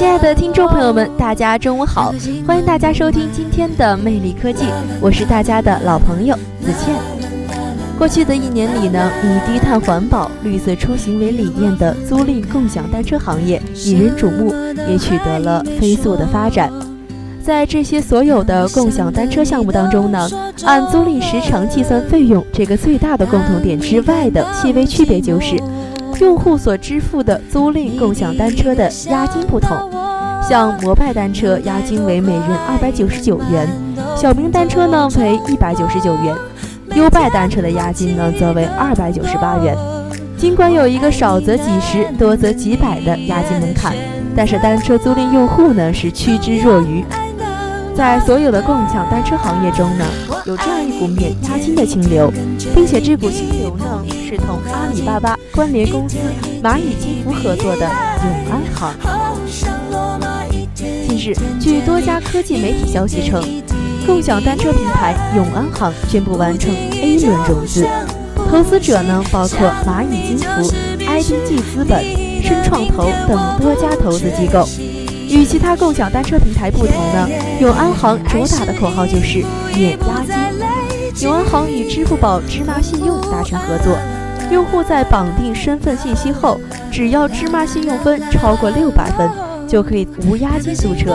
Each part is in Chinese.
亲爱的听众朋友们，大家中午好！欢迎大家收听今天的魅力科技，我是大家的老朋友子倩。过去的一年里呢，以低碳环保、绿色出行为理念的租赁共享单车行业引人瞩目，也取得了飞速的发展。在这些所有的共享单车项目当中呢，按租赁时长计算费用这个最大的共同点之外的细微区别就是。用户所支付的租赁共享单车的押金不同，像摩拜单车押金为每人二百九十九元，小明单车呢为一百九十九元，优拜单车的押金呢则为二百九十八元。尽管有一个少则几十，多则几百的押金门槛，但是单车租赁用户呢是趋之若鹜。在所有的共享单车行业中呢，有这样一股免押金的清流，并且这股清流呢是同阿里巴巴关联公司蚂蚁金服合作的永安行。近日，据多家科技媒体消息称，共享单车平台永安行宣布完成 A 轮融资，投资者呢包括蚂蚁金服、IDG 资本、深创投等多家投资机构。与其他共享单车平台不同呢，永安行主打的口号就是免押金。永安行与支付宝芝麻信用达成合作，用户在绑定身份信息后，只要芝麻信用分超过六百分，就可以无押金租车。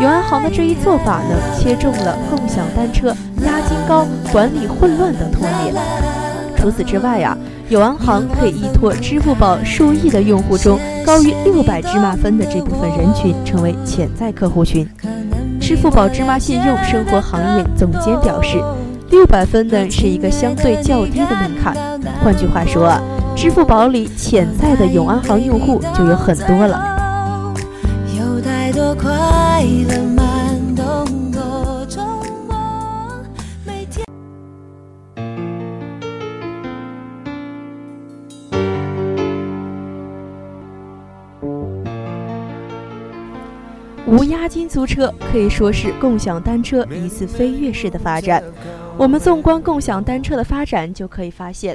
永安行的这一做法呢，切中了共享单车押金高、管理混乱等痛点。除此之外啊。永安行可以依托支付宝数亿的用户中高于六百芝麻分的这部分人群，成为潜在客户群。支付宝芝麻信用生活行业总监表示，六百分呢是一个相对较低的门槛。换句话说啊，支付宝里潜在的永安行用户就有很多了。有太多快乐。无押金租车可以说是共享单车一次飞跃式的发展。我们纵观共享单车的发展，就可以发现，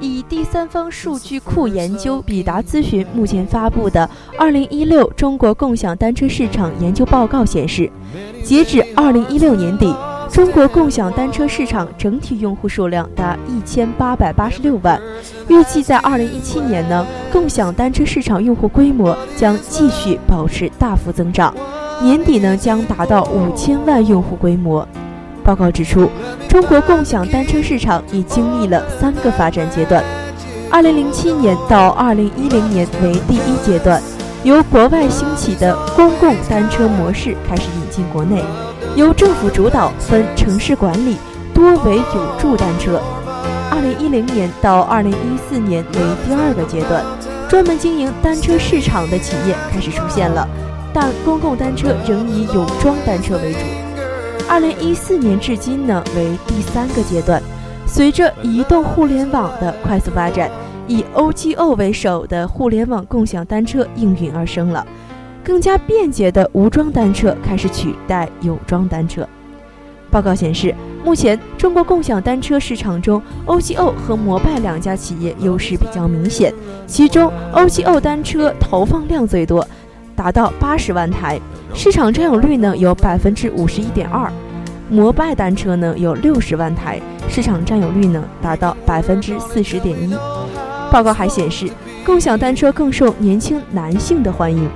以第三方数据库研究比达咨询目前发布的《二零一六中国共享单车市场研究报告》显示，截止二零一六年底，中国共享单车市场整体用户数量达一千八百八十六万。预计在二零一七年呢，共享单车市场用户规模将继续保持大幅增长。年底呢将达到五千万用户规模。报告指出，中国共享单车市场已经历了三个发展阶段。二零零七年到二零一零年为第一阶段，由国外兴起的公共单车模式开始引进国内，由政府主导，分城市管理，多为有助单车。二零一零年到二零一四年为第二个阶段，专门经营单车市场的企业开始出现了。但公共单车仍以有桩单车为主。二零一四年至今呢，为第三个阶段。随着移动互联网的快速发展，以 O G O 为首的互联网共享单车应运而生了。更加便捷的无桩单车开始取代有桩单车。报告显示，目前中国共享单车市场中，O G O 和摩拜两家企业优势比较明显。其中 O G O 单车投放量最多。达到八十万台，市场占有率呢有百分之五十一点二。摩拜单车呢有六十万台，市场占有率呢达到百分之四十点一。报告还显示，共享单车更受年轻男性的欢迎。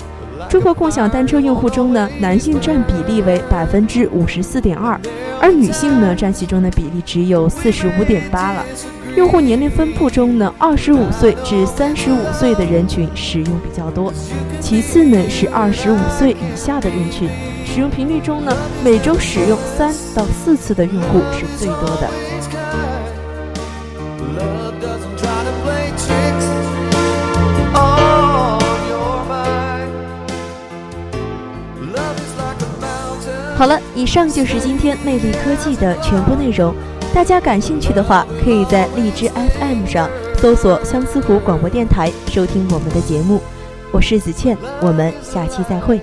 中国共享单车用户中呢，男性占比例为百分之五十四点二，而女性呢占其中的比例只有四十五点八了。用户年龄分布中呢，二十五岁至三十五岁的人群使用比较多，其次呢是二十五岁以下的人群，使用频率中呢，每周使用三到四次的用户是最多的。好了，以上就是今天魅力科技的全部内容。大家感兴趣的话，可以在荔枝 FM 上搜索相思湖广播电台收听我们的节目。我是子倩，我们下期再会。